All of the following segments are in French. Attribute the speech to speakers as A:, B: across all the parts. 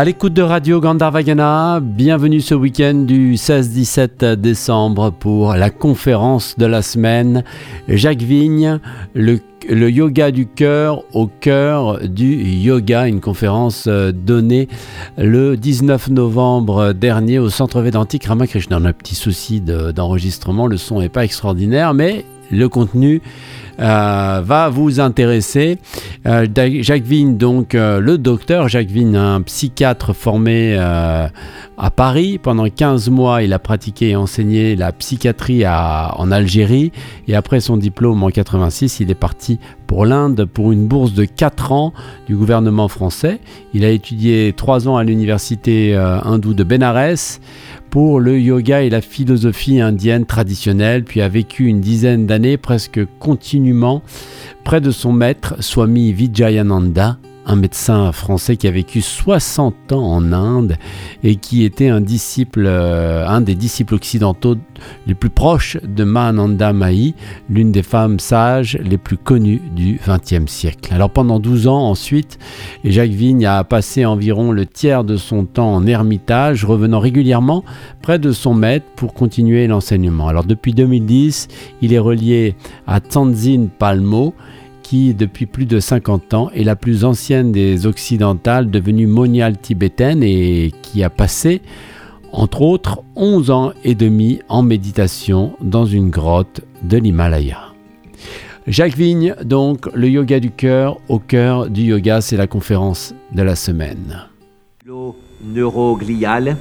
A: À l'écoute de Radio Gandharvagana, bienvenue ce week-end du 16-17 décembre pour la conférence de la semaine. Jacques Vigne, le, yoga du cœur au cœur du yoga, une conférence euh, donnée le 19 novembre dernier au Centre Védantique Ramakrishna. On a un petit souci d'enregistrement, le son n'est pas extraordinaire, mais le contenu euh, va vous intéresser. Euh, Jacques Vigne, donc euh, le docteur Jacques Vigne, un psychiatre formé à Paris. Pendant 15 mois, il a pratiqué et enseigné la psychiatrie en Algérie. Et après son diplôme en 86, il est parti pour l'Inde pour une bourse de 4 ans du gouvernement français. Il a étudié 3 ans à l'université hindoue de Benares pour le yoga et la philosophie indienne traditionnelle, puis a vécu une dizaine d'années presque continuellement près de son maître, Swami Vijayananda, un médecin français qui a vécu 60 ans en Inde et qui était un disciple, euh, un des disciples occidentaux les plus proches de Mahananda Mahi, l'une des femmes sages les plus connues du XXe siècle. Alors pendant 12 ans ensuite, Jacques Vigne a passé environ le tiers de son temps en ermitage, revenant régulièrement près de son maître pour continuer l'enseignement. Alors depuis 2010, il est relié à Tanzin Palmo, qui, depuis plus de 50 ans, est la plus ancienne des occidentales devenue moniale tibétaine et qui a passé, entre autres, 11 ans et demi en méditation dans une grotte de l'Himalaya. Jacques Vigne, donc, le yoga du cœur au cœur du yoga, c'est la conférence de la semaine.
B: Neuroglial.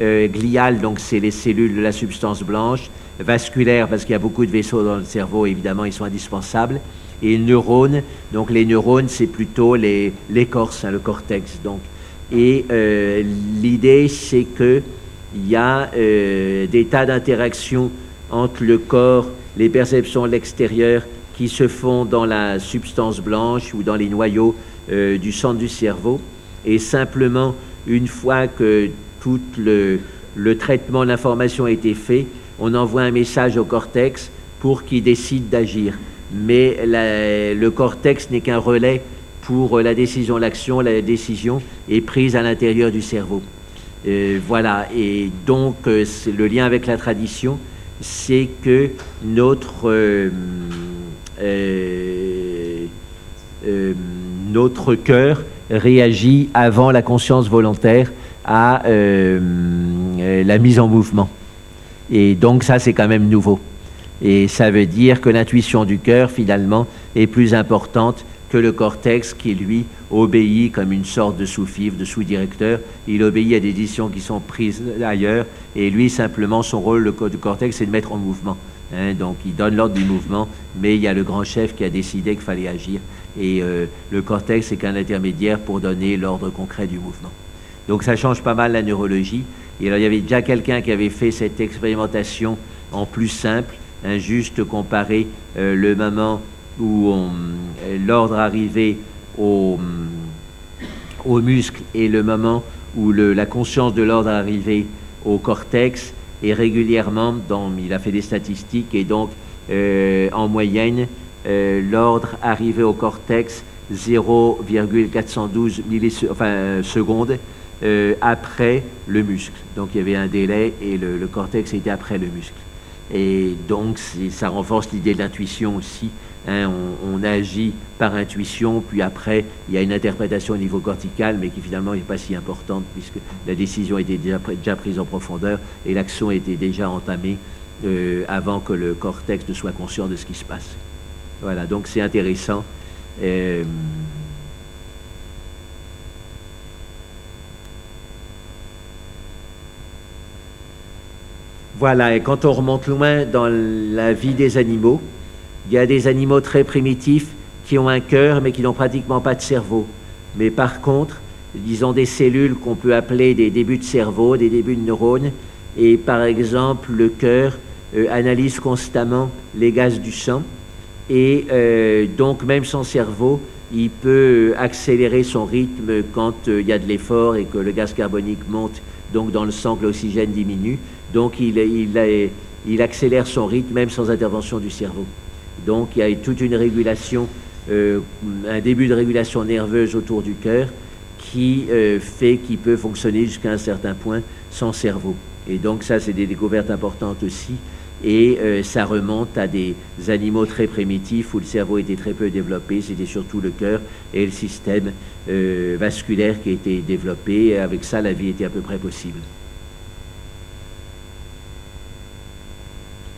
B: Euh, glial, donc c'est les cellules de la substance blanche. Vasculaire, parce qu'il y a beaucoup de vaisseaux dans le cerveau, évidemment, ils sont indispensables et neurones. Donc les neurones, c'est plutôt l'écorce, hein, le cortex. Donc. Et euh, l'idée, c'est qu'il y a euh, des tas d'interactions entre le corps, les perceptions de l'extérieur qui se font dans la substance blanche ou dans les noyaux euh, du centre du cerveau. Et simplement, une fois que tout le, le traitement de l'information a été fait, on envoie un message au cortex pour qu'il décide d'agir mais le cortex n'est qu'un relais pour la décision, l'action, la décision est prise à l'intérieur du cerveau. Euh, voilà, et donc euh, le lien avec la tradition, c'est que notre, euh, notre cœur réagit avant la conscience volontaire à la mise en mouvement. Et donc ça, c'est quand même nouveau. Et ça veut dire que l'intuition du cœur, finalement, est plus importante que le cortex qui, lui, obéit comme une sorte de sous-fifre, de sous-directeur. Il obéit à des décisions qui sont prises ailleurs. Et lui, simplement, son rôle, le cortex, c'est de mettre en mouvement. Hein. donc, il donne l'ordre du mouvement, mais il y a le grand chef qui a décidé qu'il fallait agir. Et euh, le cortex, c'est qu'un intermédiaire pour donner l'ordre concret du mouvement. Donc, ça change pas mal la neurologie. Et alors, il y avait déjà quelqu'un qui avait fait cette expérimentation en plus simple injuste comparer euh, le moment où euh, l'ordre arrivait au, au muscle et le moment où la conscience de l'ordre arrivait au cortex. Et régulièrement, il a fait des statistiques, et donc euh, en moyenne, l'ordre arrivait au cortex 0,412 enfin, secondes après le muscle. Donc il y avait un délai et le cortex était après le muscle. Et donc, ça renforce l'idée de l'intuition aussi. Hein. on, agit par intuition, puis après, il y a une interprétation au niveau cortical, mais qui finalement n'est pas si importante, puisque la décision était déjà, déjà prise en profondeur et l'action était déjà entamée euh, avant que le cortex ne soit conscient de ce qui se passe. Voilà, donc c'est intéressant. Euh, Voilà, et quand on remonte loin dans la vie des animaux, il y a des animaux très primitifs qui ont un cœur mais qui n'ont pratiquement pas de cerveau. Mais par contre, disons des cellules qu'on peut appeler des débuts de cerveau, des débuts de neurones, et par exemple le cœur euh, analyse constamment les gaz du sang, et euh, donc même son cerveau, il peut accélérer son rythme quand euh, il y a de l'effort et que le gaz carbonique monte, donc dans le sang l'oxygène diminue. Donc il, accélère son rythme même sans intervention du cerveau. Donc il y a toute une régulation, euh, un début de régulation nerveuse autour du cœur qui euh, fait qu'il peut fonctionner jusqu'à un certain point sans cerveau. Et donc ça, c'est des découvertes importantes aussi. Et euh, ça remonte à des animaux très primitifs où le cerveau était très peu développé. C'était surtout le cœur et le système vasculaire qui étaient développés. Et avec ça, la vie était à peu près possible.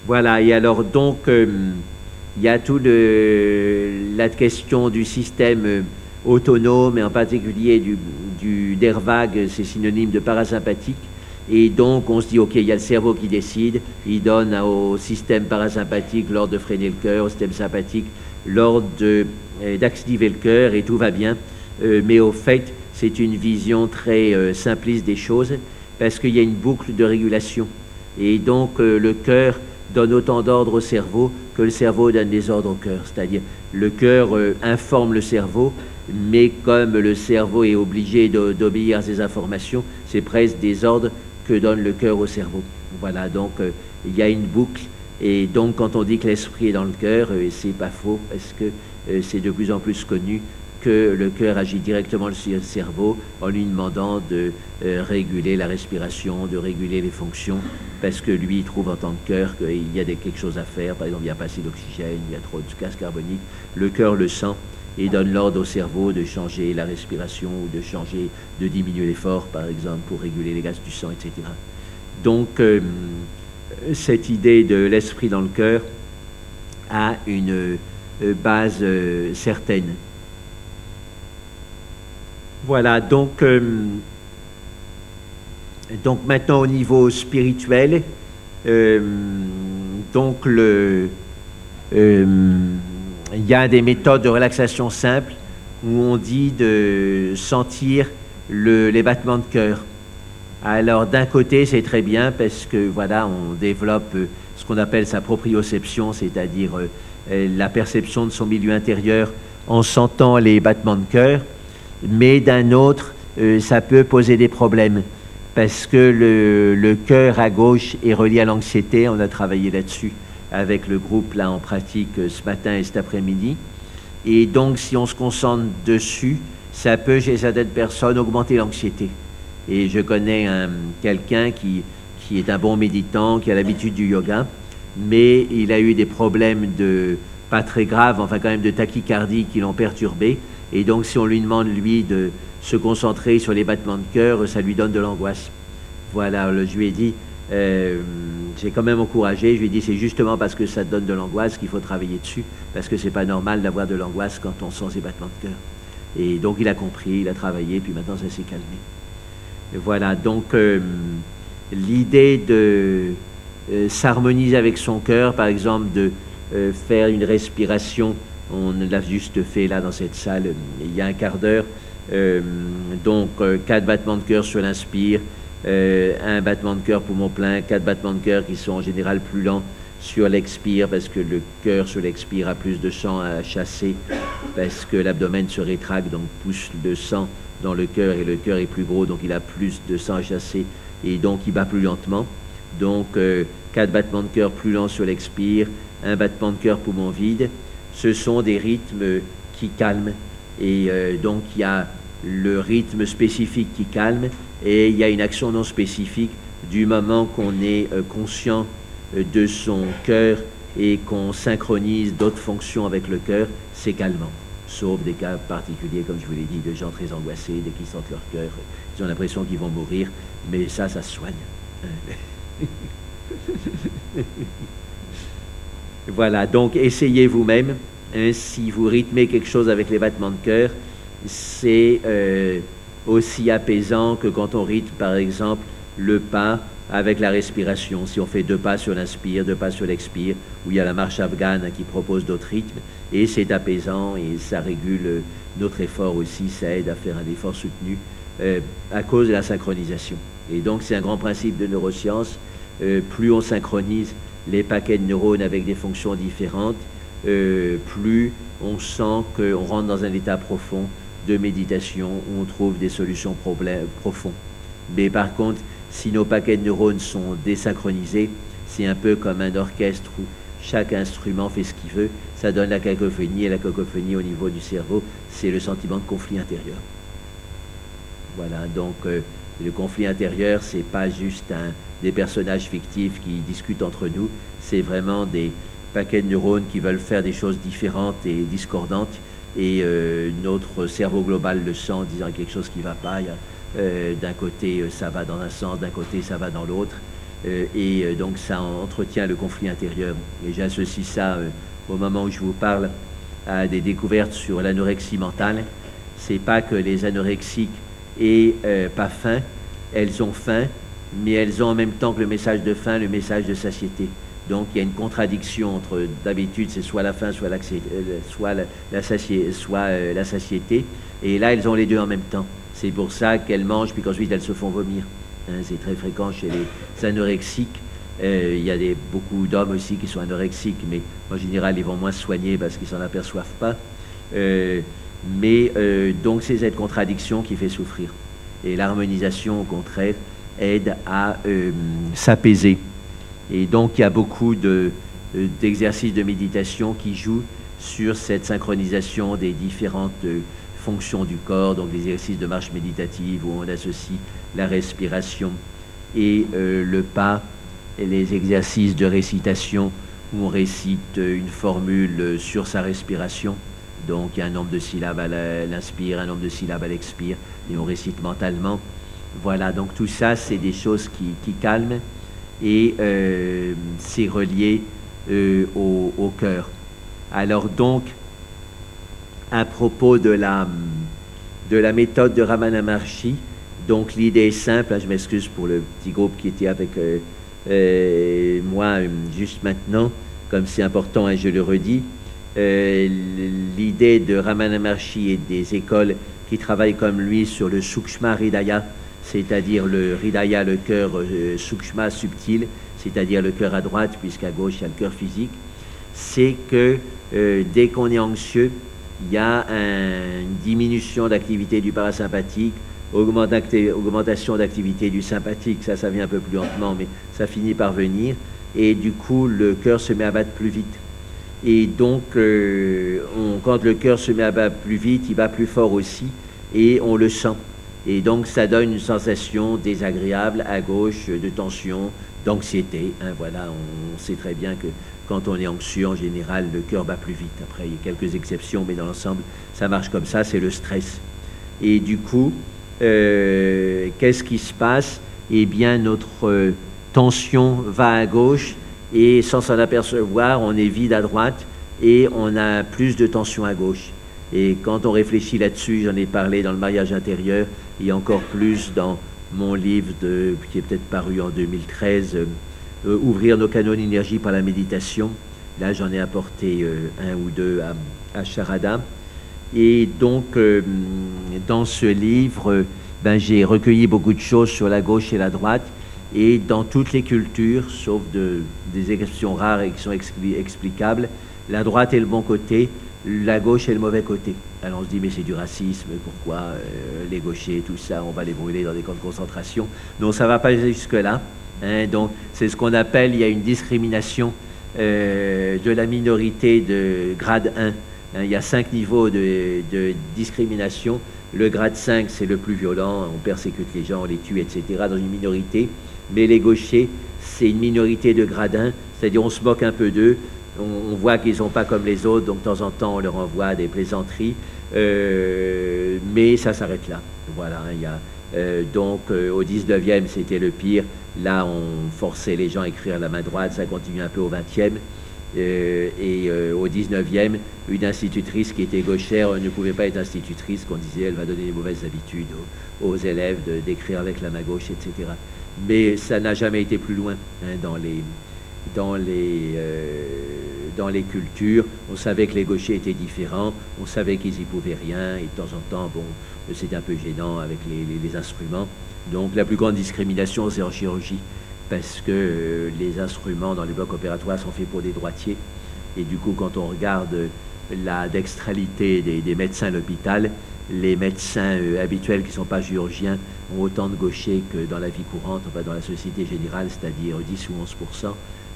B: Voilà, et alors donc, il y a toute la question du système autonome, et en particulier du, du c'est synonyme de parasympathique. Et donc, on se dit, OK, il y a le cerveau qui décide, il donne au système parasympathique l'ordre de freiner le cœur, au système sympathique l'ordre euh, d'activer le cœur, et tout va bien. Euh, mais au fait, c'est une vision très euh, simpliste des choses, parce qu'il y a une boucle de régulation. Et donc, le cœur donne autant d'ordres au cerveau que le cerveau donne des ordres au cœur. C'est-à-dire, le cœur informe le cerveau, mais comme le cerveau est obligé d'obéir à ces informations, c'est presque des ordres que donne le cœur au cerveau. Voilà, donc euh, il y a une boucle, et donc quand on dit que l'esprit est dans le cœur, euh, c'est pas faux, parce que euh, c'est de plus en plus connu que le cœur agit directement sur le cerveau en lui demandant de réguler la respiration, de réguler les fonctions, parce que lui il trouve en tant que cœur qu'il y a quelque chose à faire, par exemple il y a pas assez d'oxygène, il y a trop de gaz carbonique, le cœur le sent et donne l'ordre au cerveau de changer la respiration ou de changer, de diminuer l'effort, par exemple, pour réguler les gaz du sang, etc. Donc, euh, cette idée de l'esprit dans le cœur a une euh, base euh, certaine. Voilà, donc, donc maintenant au niveau spirituel, donc le il y a des méthodes de relaxation simples où on dit de sentir les battements de cœur. Alors d'un côté, c'est très bien parce que voilà, on développe euh, ce qu'on appelle sa proprioception, c'est-à-dire euh, la perception de son milieu intérieur en sentant les battements de cœur. Mais d'un autre, euh, ça peut poser des problèmes parce que le, cœur à gauche est relié à l'anxiété. On a travaillé là-dessus avec le groupe là en pratique euh, ce matin et cet après-midi. Et donc, si on se concentre dessus, ça peut, chez certaines personnes, augmenter l'anxiété. Et je connais quelqu'un qui, qui est un bon méditant, qui a l'habitude du yoga, mais il a eu des problèmes de, pas très graves, enfin quand même de tachycardie qui l'ont perturbé. Et donc, si on lui demande, lui, de se concentrer sur les battements de cœur, ça lui donne de l'angoisse. Voilà, je lui ai dit, euh, j'ai quand même encouragé, je lui ai dit c'est justement parce que ça donne de l'angoisse qu'il faut travailler dessus, parce que c'est pas normal d'avoir de l'angoisse quand on sent ses battements de cœur. Et donc il a compris, il a travaillé, puis maintenant ça s'est calmé. voilà, donc euh, l'idée de euh, s'harmoniser avec son cœur, par exemple de faire une respiration, on l'a juste fait là dans cette salle il y a un quart d'heure, donc quatre battements de cœur sur l'inspire, euh, un battement de cœur poumon plein, quatre battements de cœur qui sont en général plus lents sur l'expire parce que le cœur sur l'expire a plus de sang à chasser parce que l'abdomen se rétracte donc pousse le sang dans le cœur et le cœur est plus gros donc il a plus de sang à chasser et donc il bat plus lentement. Donc euh, quatre battements de cœur plus lents sur l'expire, un battement de cœur poumon vide. Ce sont des rythmes qui calment et euh, donc il y a le rythme spécifique qui calme et il y a une action non spécifique du moment qu'on est euh, conscient euh, de son cœur et qu'on synchronise d'autres fonctions avec le cœur, c'est calmant. Sauf des cas particuliers, comme je vous l'ai dit, de gens très angoissés, dès qu'ils sentent leur cœur, ils ont l'impression qu'ils vont mourir, mais ça, ça se soigne. voilà, donc essayez vous-même. Hein, si vous rythmez quelque chose avec les battements de cœur, c'est euh, aussi apaisant que quand on rythme, par exemple, le pas avec la respiration. Si on fait deux pas sur l'inspire, deux pas sur l'expire, où il y a la marche afghane qui propose d'autres rythmes, et c'est apaisant et ça régule notre effort aussi, ça aide à faire un effort soutenu euh, à cause de la synchronisation. Et donc c'est un grand principe de neurosciences. Euh, plus on synchronise les paquets de neurones avec des fonctions différentes, euh, plus on sent qu'on rentre dans un état profond de méditation où on trouve des solutions profonds. Mais par contre, si nos paquets de neurones sont désynchronisés, c'est un peu comme un orchestre où chaque instrument fait ce qu'il veut, ça donne la cacophonie, et la cacophonie au niveau du cerveau, c'est le sentiment de conflit intérieur. Voilà, donc le conflit intérieur, c'est pas juste des personnages fictifs qui discutent entre nous, c'est vraiment des paquets de neurones qui veulent faire des choses différentes et discordantes, et notre cerveau global le sent en disant quelque chose qui ne va pas. d'un côté, ça va dans un sens, d'un côté, ça va dans l'autre. Euh, et euh, donc ça entretient le conflit intérieur. Et j'associe ça euh, au moment où je vous parle à des découvertes sur l'anorexie mentale. C'est pas que les anorexiques aient pas faim, elles ont faim, mais elles ont en même temps que le message de faim le message de satiété. Donc il y a une contradiction entre d'habitude c'est soit la faim, soit, la, satiété. Et là elles ont les deux en même temps. C'est pour ça qu'elles mangent puis qu'ensuite elles se font vomir. Hein, c'est très fréquent chez les anorexiques. Euh, il y a beaucoup d'hommes aussi qui sont anorexiques, mais en général, ils vont moins se soigner parce qu'ils s'en aperçoivent pas. Euh, mais euh, donc, c'est cette contradiction qui fait souffrir. Et l'harmonisation, au contraire, aide à s'apaiser. Et donc, il y a beaucoup d'exercices de méditation qui jouent sur cette synchronisation des différentes fonctions du corps, donc les exercices de marche méditative où on associe la respiration et euh, le pas, et les exercices de récitation où on récite une formule sur sa respiration. Donc un nombre de syllabes à l'inspire, un nombre de syllabes à l'expire, et on récite mentalement. Voilà, donc tout ça, c'est des choses qui, calment et euh, c'est relié euh, au, cœur. Alors donc, à propos de la, de la méthode de Ramana Maharshi. Donc l'idée est simple, je m'excuse pour le petit groupe qui était avec euh, moi juste maintenant, comme c'est important, et hein, je le redis. L'idée de Ramana Maharshi et des écoles qui travaillent comme lui sur le Sukshma Hridaya, c'est-à-dire le Hridaya, le cœur Sukshma subtil, c'est-à-dire le cœur à droite, puisqu'à gauche il y a le cœur physique, c'est que dès qu'on est anxieux, il y a une diminution d'activité du parasympathique, augmentation d'activité du sympathique, ça, ça vient un peu plus lentement, mais ça finit par venir, et du coup, le cœur se met à battre plus vite. Et donc, euh, quand le cœur se met à battre plus vite, il bat plus fort aussi, et on le sent. Et donc, ça donne une sensation désagréable à gauche de tension, d'anxiété. Hein, voilà, on sait très bien que quand on est anxieux, en général, le cœur bat plus vite. Après, il y a quelques exceptions, mais dans l'ensemble, ça marche comme ça, c'est le stress. Et du coup, euh, qu'est-ce qui se passe? Eh bien, notre euh, tension va à gauche et sans s'en apercevoir, on est vide à droite et on a plus de tension à gauche. Et quand on réfléchit là-dessus, j'en ai parlé dans le mariage intérieur, a encore plus dans mon livre qui est peut-être paru en 2013, euh, ouvrir nos canaux d'énergie par la méditation. Là, j'en ai apporté euh, un ou deux à, à Charada. Et donc, euh, dans ce livre, ben, j'ai recueilli beaucoup de choses sur la gauche et la droite. Et dans toutes les cultures, sauf de, des exceptions rares et qui sont explicables, la droite est le bon côté, la gauche est le mauvais côté. Alors on se dit, mais c'est du racisme, pourquoi les gauchers, tout ça, on va les brûler dans des camps de concentration? Non, ça ne va pas jusque-là. Hein, donc, c'est ce qu'on appelle, il y a une discrimination euh, de la minorité de grade 1. Hein, il y a cinq niveaux de, discrimination. Le grade 5, c'est le plus violent, on persécute les gens, on les tue, etc., dans une minorité. Mais les gauchers, c'est une minorité de grade 1, c'est-à-dire on se moque un peu d'eux, on, voit qu'ils sont pas comme les autres, donc de temps en temps on leur envoie des plaisanteries, euh, mais ça s'arrête là. Voilà, hein, euh, donc au 19e, c'était le pire. Là, on forçait les gens à écrire à la main droite, ça continue un peu au 20e. Euh, et euh, au 19e, une institutrice qui était gauchère ne pouvait pas être institutrice, qu'on disait elle va donner des mauvaises habitudes aux, élèves d'écrire avec la main gauche, etc. Mais ça n'a jamais été plus loin hein, dans, les, dans, les, euh, dans les cultures. On savait que les gauchers étaient différents, on savait qu'ils n'y pouvaient rien, et de temps en temps, bon, c'était un peu gênant avec les instruments. Donc la plus grande discrimination, c'est en chirurgie, parce que euh, les instruments dans les blocs opératoires sont faits pour des droitiers. Et du coup, quand on regarde la dextralité des, médecins à l'hôpital, les médecins euh, habituels qui ne sont pas chirurgiens ont autant de gauchers que dans la vie courante, dans la société générale, c'est-à-dire 10 ou 11%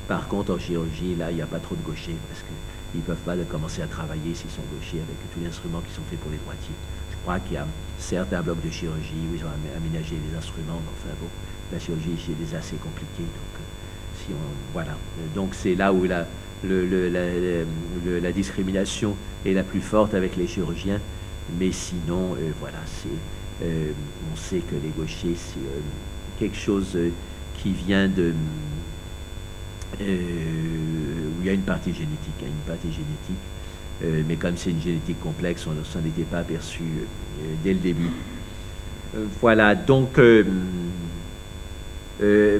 B: Par contre, en chirurgie, là, il n'y a pas trop de gauchers, parce qu'ils ne peuvent pas commencer à travailler s'ils sont gauchers avec tous les instruments qui sont faits pour les droitiers. Je crois qu'il y a certains blocs de chirurgie où ils ont aménagé les instruments, mais enfin bon, la chirurgie c'est assez compliqué. Donc, on, voilà. Donc c'est là où la, discrimination est la plus forte avec les chirurgiens. Mais sinon, voilà, c'est, on sait que les gauchers, c'est quelque chose qui vient de où il y a une partie génétique, hein, une partie génétique euh, mais comme c'est une génétique complexe, on ne s'en était pas aperçu euh, dès le début. Euh, voilà, donc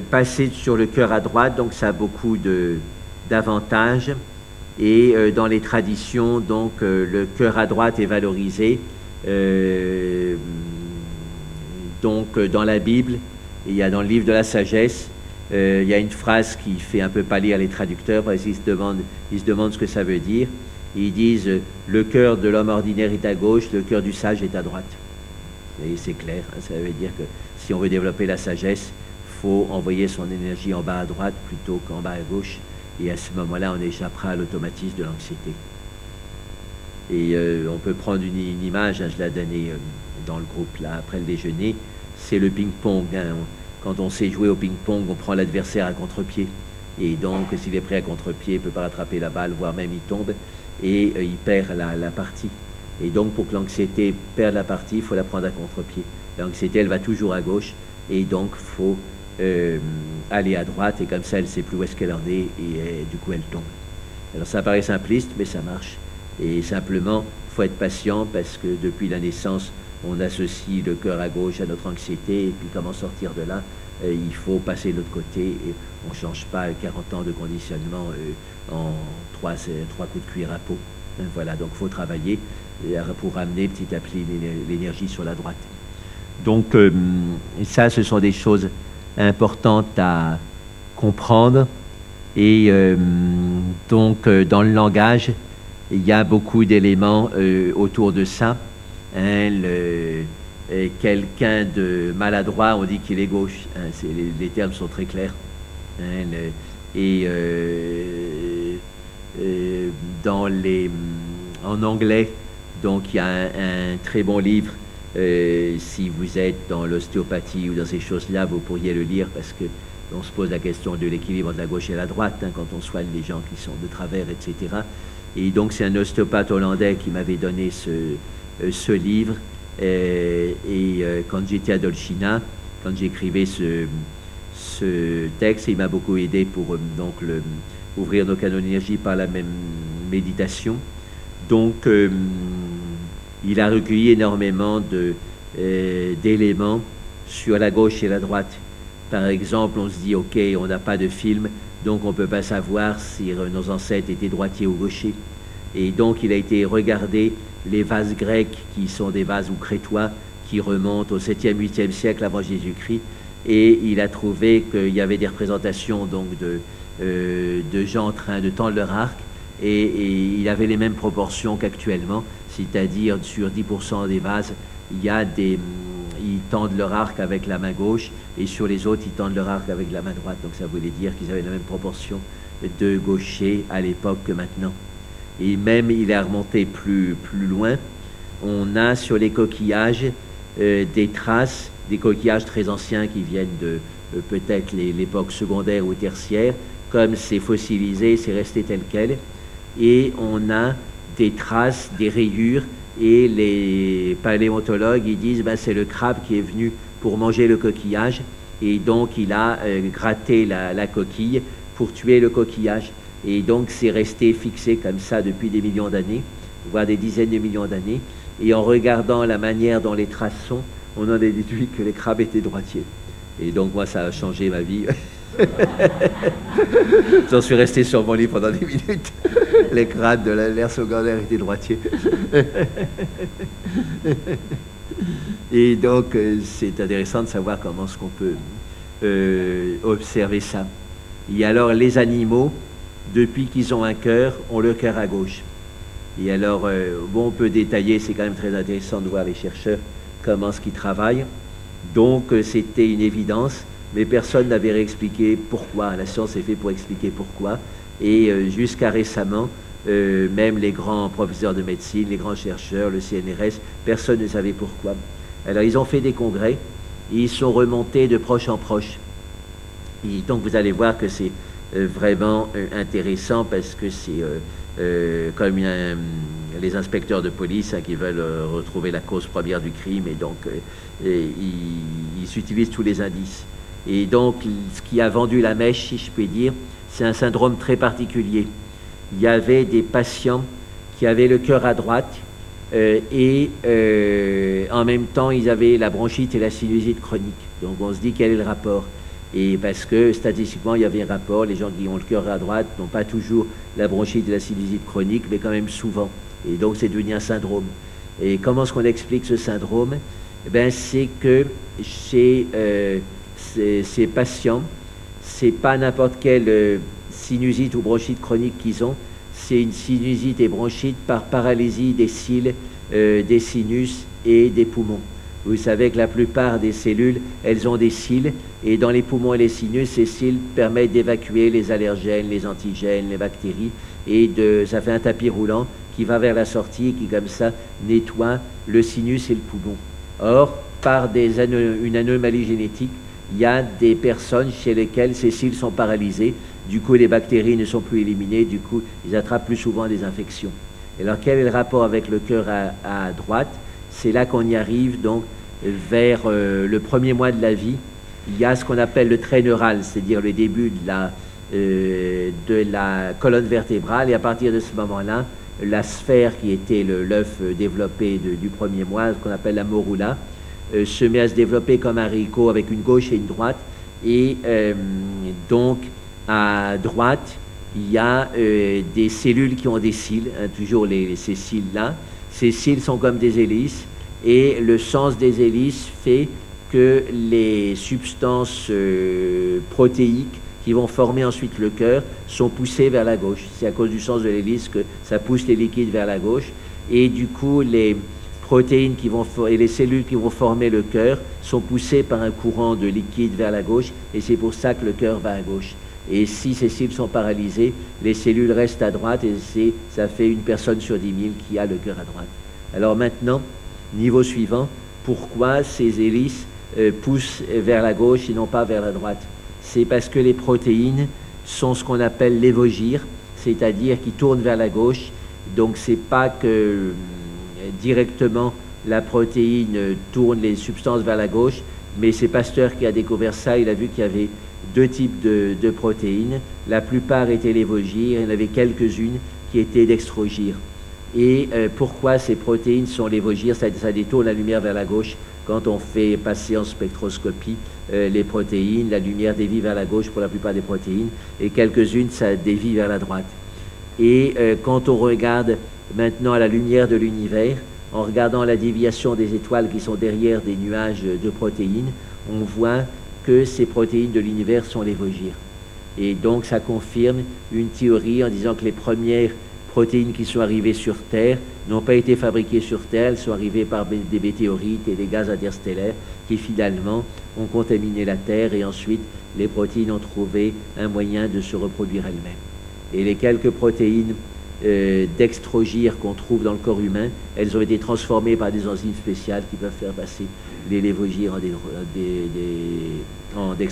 B: passer sur le cœur à droite, donc ça a beaucoup d'avantages. Et dans les traditions, donc le cœur à droite est valorisé. donc dans la Bible, il y a dans le livre de la sagesse, il y a une phrase qui fait un peu pâlir les traducteurs parce qu'ils se demandent, ils se demandent ce que ça veut dire. Ils disent le cœur de l'homme ordinaire est à gauche, le cœur du sage est à droite. Et c'est clair, hein, ça veut dire que si on veut développer la sagesse, faut envoyer son énergie en bas à droite plutôt qu'en bas à gauche. Et à ce moment-là, on échappera à l'automatisme de l'anxiété. Et euh, on peut prendre une, image, hein, je l'ai donnée euh, dans le groupe là après le déjeuner, c'est le ping-pong. Hein. Quand on sait jouer au ping-pong, on prend l'adversaire à contre-pied. Et donc, s'il est prêt à contre-pied, il ne peut pas rattraper la balle, voire même il tombe et euh, il perd la, partie. Et donc, pour que l'anxiété perde la partie, il faut la prendre à contre-pied. L'anxiété, elle va toujours à gauche, et donc, il faut euh, aller à droite, et comme ça, elle sait plus où est-ce qu'elle en est, et euh, du coup, elle tombe. Alors, ça paraît simpliste, mais ça marche. Et simplement, il faut être patient, parce que depuis la naissance, on associe le cœur à gauche à notre anxiété, et puis comment sortir de là Il faut passer de l'autre côté, et on ne change pas 40 ans de conditionnement en trois, trois coups de cuir à peau. Voilà, donc il faut travailler pour ramener petit à petit l'énergie sur la droite. Donc euh, ça, ce sont des choses importantes à comprendre. Et euh, donc euh, dans le langage, il y a beaucoup d'éléments autour de ça. Hein, quelqu'un de maladroit, on dit qu'il est gauche. Hein, les, termes sont très clairs. et euh, dans les, en anglais. Donc il y a un, très bon livre. Euh, si vous êtes dans l'ostéopathie ou dans ces choses-là, vous pourriez le lire parce que on se pose la question de l'équilibre de la gauche et la droite hein, quand on soigne les gens qui sont de travers, etc. Et donc c'est un ostéopathe hollandais qui m'avait donné ce, euh, livre. et quand j'étais à Dolcina, quand j'écrivais ce, texte, il m'a beaucoup aidé pour donc ouvrir nos canaux d'énergie par la même méditation. Donc, euh, il a recueilli énormément euh, d'éléments sur la gauche et la droite. Par exemple, on se dit, OK, on n'a pas de film, donc on ne peut pas savoir si nos ancêtres étaient droitiers ou gauchers. Et donc, il a été regardé les vases grecs, qui sont des vases ou crétois, qui remontent au 7e, 8e siècle avant Jésus-Christ, et il a trouvé qu'il y avait des représentations donc de, euh, de gens en train de tendre leur arc et, il avait les mêmes proportions qu'actuellement, c'est-à-dire sur 10% des vases, il y a des, ils tendent leur arc avec la main gauche et sur les autres, ils tendent leur arc avec la main droite. Donc ça voulait dire qu'ils avaient la même proportion de gauchers à l'époque que maintenant. Et même, il est remonté plus, plus loin. On a sur les coquillages euh, des traces, des coquillages très anciens qui viennent de euh, peut-être l'époque secondaire ou tertiaire, comme c'est fossilisé, c'est resté tel quel. Et on a des traces, des rayures, et les paléontologues, ils disent, ben, c'est le crabe qui est venu pour manger le coquillage, et donc il a euh, gratté la, coquille pour tuer le coquillage. Et donc c'est resté fixé comme ça depuis des millions d'années, voire des dizaines de millions d'années. Et en regardant la manière dont les traces sont, on en a déduit que les crabes étaient droitiers. Et donc moi, ça a changé ma vie. J'en suis resté sur mon lit pendant des minutes. Les crânes de l'air secondaire étaient droitiers. Et donc, euh, c'est intéressant de savoir comment est-ce qu'on peut euh, observer ça. Et alors, les animaux, depuis qu'ils ont un cœur, ont le cœur à gauche. Et alors, euh, bon, on peut détailler, c'est quand même très intéressant de voir les chercheurs comment ce qu'ils travaillent. Donc, c'était une évidence mais personne n'avait réexpliqué pourquoi. La science est faite pour expliquer pourquoi. Et euh, jusqu'à récemment, euh, même les grands professeurs de médecine, les grands chercheurs, le CNRS, personne ne savait pourquoi. Alors ils ont fait des congrès, ils sont remontés de proche en proche. Et donc vous allez voir que c'est euh, vraiment intéressant parce que c'est comme les inspecteurs de police hein, qui veulent retrouver la cause première du crime et donc ils, ils utilisent tous les indices. Et donc ce qui a vendu la mèche, si je puis dire, c'est un syndrome très particulier il y avait des patients qui avaient le cœur à droite euh, et euh, en même temps ils avaient la bronchite et la sinusite chronique. Donc on se dit quel est le rapport? Et parce que statistiquement il y avait un rapport, les gens qui ont le cœur à droite n'ont pas toujours la bronchite et la sinusite chronique, mais quand même souvent. Et donc c'est devenu un syndrome. Et comment est-ce qu'on explique ce syndrome? Eh ben, C'est que chez euh, ces, ces, patients, c'est pas n'importe quel sinusite ou bronchite chronique qu'ils ont, c'est une sinusite et bronchite par paralysie des cils, euh, des sinus et des poumons. Vous savez que la plupart des cellules, elles ont des cils, et dans les poumons et les sinus, ces cils permettent d'évacuer les allergènes, les antigènes, les bactéries, et ça fait un tapis roulant qui va vers la sortie, qui comme ça nettoie le sinus et le poumon. Or, par une anomalie génétique, il y a des personnes chez lesquelles ces cils sont paralysés du coup, les bactéries ne sont plus éliminées, du coup, ils attrapent plus souvent des infections. Et alors, quel est le rapport avec le cœur à, droite? C'est là qu'on y arrive, donc, vers euh, le premier mois de la vie. Il y a ce qu'on appelle le trait neural, c'est-à-dire le début de la, euh, de la colonne vertébrale, et à partir de ce moment-là, la sphère qui était l'œuf développé du premier mois, ce qu'on appelle la morula, se met à se développer comme un haricot avec une gauche et une droite. Et donc, à droite, il y a euh, des cellules qui ont des cils, hein, toujours les, ces cils-là. Ces cils sont comme des hélices et le sens des hélices fait que les substances euh, protéiques qui vont former ensuite le cœur sont poussées vers la gauche. C'est à cause du sens de l'hélice que ça pousse les liquides vers la gauche. Et du coup, les protéines qui vont et les cellules qui vont former le cœur sont poussées par un courant de liquide vers la gauche. Et c'est pour ça que le cœur va à gauche. Et si ces cellules sont paralysées, les cellules restent à droite et ça fait une personne sur 10 000 qui a le cœur à droite. Alors maintenant, niveau suivant, pourquoi ces hélices euh, poussent vers la gauche et non pas vers la droite? C'est parce que les protéines sont ce qu'on appelle l'évogire, c'est-à-dire qui tournent vers la gauche. Donc c'est pas que directement la protéine tourne les substances vers la gauche, mais c'est Pasteur qui a découvert ça. Il a vu qu'il y avait deux types de, protéines. La plupart étaient lévogires, il y en avait quelques-unes qui étaient dextrogires. Et euh, pourquoi ces protéines sont lévogires? Ça, ça, détourne la lumière vers la gauche. Quand on fait passer en spectroscopie euh, les protéines, la lumière dévie vers la gauche pour la plupart des protéines, et quelques-unes, ça dévie vers la droite. Et euh, quand on regarde maintenant à la lumière de l'univers, en regardant la déviation des étoiles qui sont derrière des nuages de protéines, on voit que ces protéines de l'univers sont les Vosgirs. Et donc ça confirme une théorie en disant que les premières protéines qui sont arrivées sur Terre n'ont pas été fabriquées sur Terre, elles sont arrivées par des météorites et des gaz interstellaires qui finalement ont contaminé la Terre et ensuite les protéines ont trouvé un moyen de se reproduire elles-mêmes. Et les quelques protéines dextrogires qu'on trouve dans le corps humain, elles ont été transformées par des enzymes spéciales qui peuvent faire passer les lévogires en, des.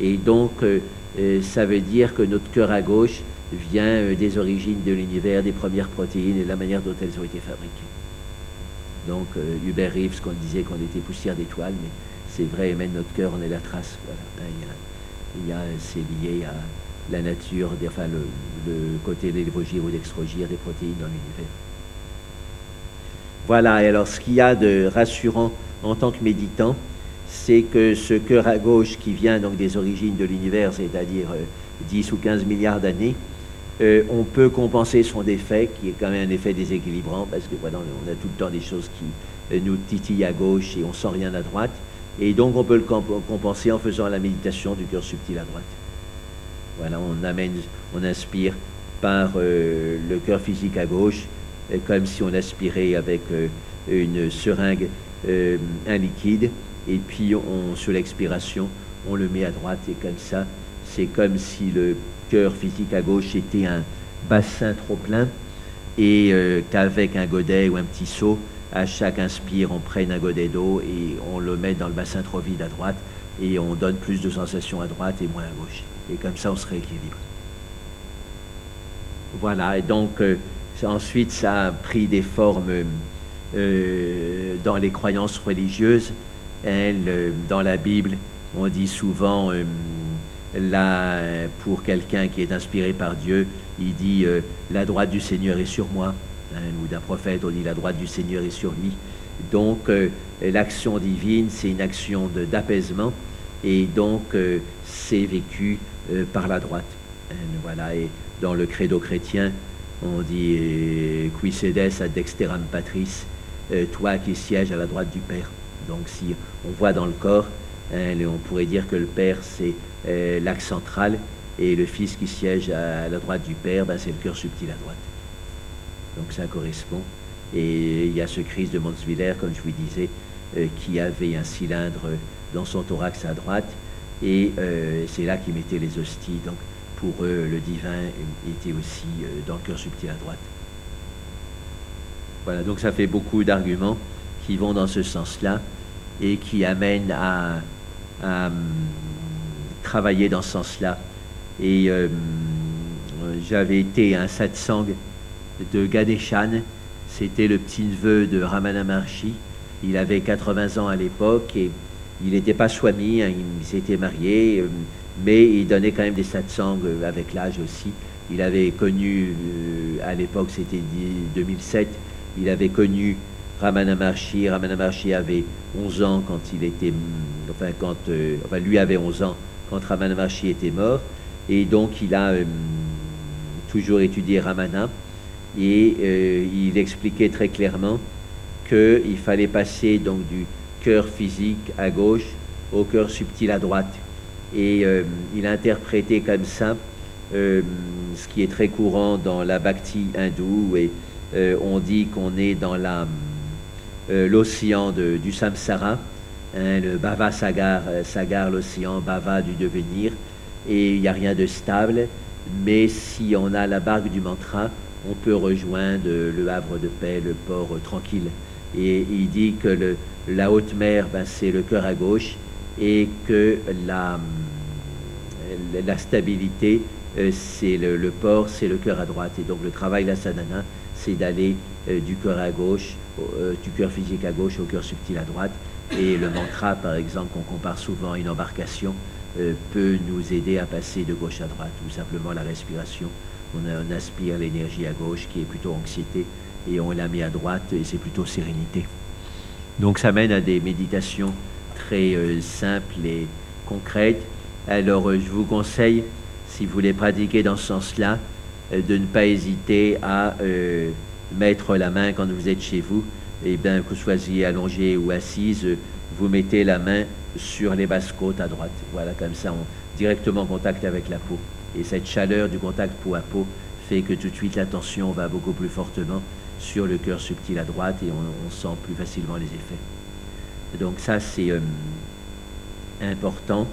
B: Et donc, euh, euh, ça veut dire que notre cœur à gauche vient des origines de l'univers, des premières protéines et de la manière dont elles ont été fabriquées. Donc, Hubert Reeves, qu'on disait qu'on était poussière d'étoiles, mais c'est vrai, même notre cœur, on est la trace. A, c'est lié à la nature, enfin le, côté des ou d'extrogir des protéines dans l'univers. Voilà, et alors ce qu'il y a de rassurant en tant que méditant, c'est que ce cœur à gauche qui vient donc des origines de l'univers, c'est-à-dire 10 euh, ou 15 milliards d'années, euh, on peut compenser son défait, qui est quand même un effet déséquilibrant, parce que voilà, on a tout le temps des choses qui euh, nous titillent à gauche et on sent rien à droite. Et donc on peut le compenser en faisant la méditation du cœur subtil à droite. Voilà, on amène, on inspire par euh, le cœur physique à gauche, comme si on aspirait avec euh, une seringue euh, un liquide, et puis on, sur l'expiration, on le met à droite, et comme ça, c'est comme si le cœur physique à gauche était un, bassin trop plein. Et euh, qu'avec un godet ou un petit seau, à chaque inspire, on prenne un godet d'eau et on le met dans le bassin trop vide à droite et on donne plus de sensations à droite et moins à gauche. Et comme ça, on se rééquilibre. Voilà, et donc euh, ensuite, ça a pris des formes euh, dans les croyances religieuses. Elle, dans la Bible, on dit souvent, là, pour quelqu'un qui est inspiré par Dieu, il dit La droite du Seigneur est sur moi ou d'un prophète, on dit la droite du Seigneur est sur lui. Donc euh, l'action divine, c'est une action d'apaisement et donc euh, c'est vécu euh, par la droite. voilà, et dans le credo chrétien, on dit qui sedes ad dexteram patris, toi qui sièges à la droite du Père. Donc si on voit dans le corps, hein, on pourrait dire que le Père c'est l'axe central et le Fils qui siège à la droite du Père, ben, c'est le cœur subtil à droite. Donc ça correspond. Et il y a ce Christ de Monsviller, comme je vous disais, euh, qui avait un cylindre dans son thorax à droite. Et euh, c'est là qu'il mettait les hosties. Donc pour eux, le divin était aussi euh, dans le cœur subtil à droite. Voilà, donc ça fait beaucoup d'arguments qui vont dans ce sens-là et qui amènent à, hum, travailler dans ce sens-là. Et j'avais été un satsang de Gadeshan. C'était le petit-neveu de Ramana Maharshi. Il avait 80 ans à l'époque et il n'était pas swami, hein, il s'était marié, euh, mais il donnait quand même des satsangs euh, avec l'âge aussi. Il avait connu, euh, à l'époque c'était 2007, il avait connu Ramana Maharshi. Ramana Maharshi avait 11 ans quand il était, mm, enfin lui avait 11 ans quand Ramana Maharshi était mort. Et donc il a toujours étudié Ramana et euh, il expliquait très clairement qu'il fallait passer donc du cœur physique à gauche au cœur subtil à droite. Et euh, il interprétait comme ça euh, ce qui est très courant dans la bhakti hindoue, et on dit qu'on est dans l'océan du samsara, hein, le bhava sagar, sagar l'océan, bhava du devenir, et il n'y a rien de stable, mais si on a la barque du mantra, on peut rejoindre le havre de paix, le port tranquille. Et il dit que la haute mer, ben, c'est le cœur à gauche et que la, stabilité, euh, c'est le, port, c'est le cœur à droite. Et donc le travail de la sadhana, c'est d'aller euh, du cœur à gauche, euh, du cœur physique à gauche au cœur subtil à droite. Et le mantra, par exemple, qu'on compare souvent à une embarcation, peut nous aider à passer de gauche à droite, ou simplement la respiration on, aspire l'énergie à gauche qui est plutôt anxiété et on la met à droite et c'est plutôt sérénité. Donc ça mène à des méditations très euh, simples et concrètes. Alors euh, je vous conseille, si vous voulez pratiquer dans ce sens-là, euh, de ne pas hésiter à mettre la main quand vous êtes chez vous. Et bien que vous soyez allongé ou assise, vous mettez la main sur les basses côtes à droite. Voilà, comme ça, directement en contact avec la peau. Et cette chaleur du contact peau à peau fait que tout de suite l'attention va beaucoup plus fortement sur le cœur subtil à droite et on, sent plus facilement les effets. donc ça c'est euh, important